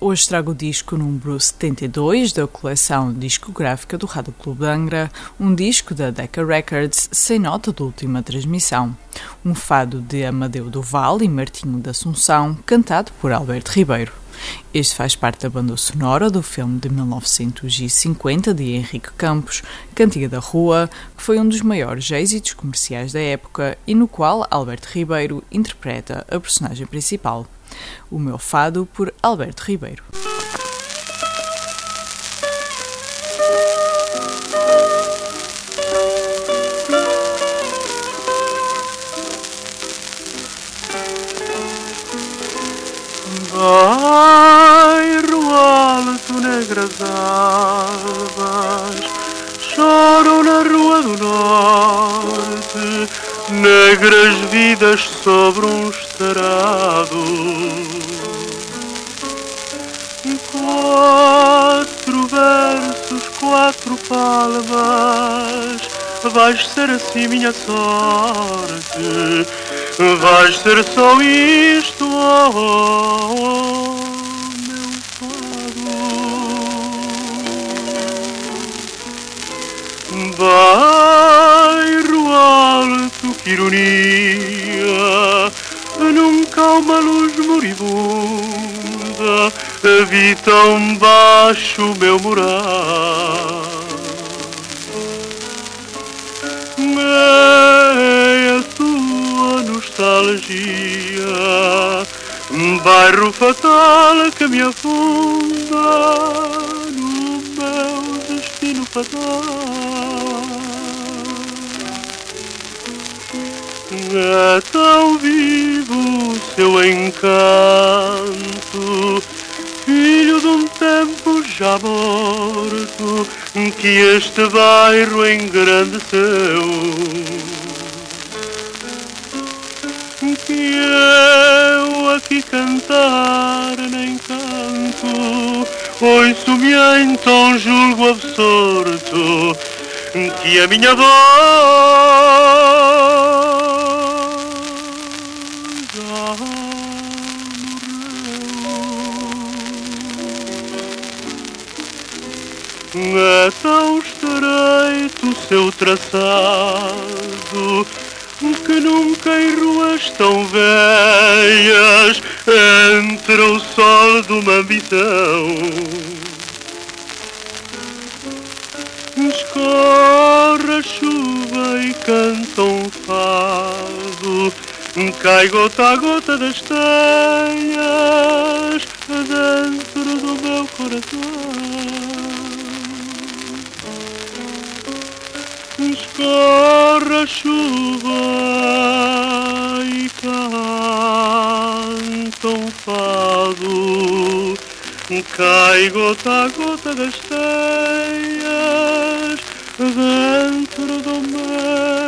hoje trago o disco número 72 da coleção discográfica do Rádio Clube Angra, um disco da Decca Records sem nota de última transmissão. Um fado de Amadeu Duval e Martinho da Assunção, cantado por Alberto Ribeiro. Este faz parte da banda sonora do filme de 1950 de Henrique Campos, Cantiga da Rua, que foi um dos maiores êxitos comerciais da época e no qual Alberto Ribeiro interpreta a personagem principal. O meu fado por Alberto Ribeiro. Negras vidas sobre um estrado. Quatro versos, quatro palmas, vais ser assim minha sorte, vais ser só isto, oh, meu fado. Bairro alto, que ironia, nunca uma luz moribunda vi tão baixo meu morar. É a tua nostalgia, bairro fatal que me afunda no meu destino fatal. É tão vivo seu encanto, filho de um tempo já morto, que este bairro engrandeceu. Que eu aqui cantar nem canto, ouço-me então julgo absorto, que a minha voz já morreu. É tão estreito seu traçado que nunca em ruas tão velhas entra o sol de uma ambição. Escorre a chuva cai gota a gota das teias dentro do meu coração. Escorre a chuva e canta um fado, cai gota a gota das teias dentro do meu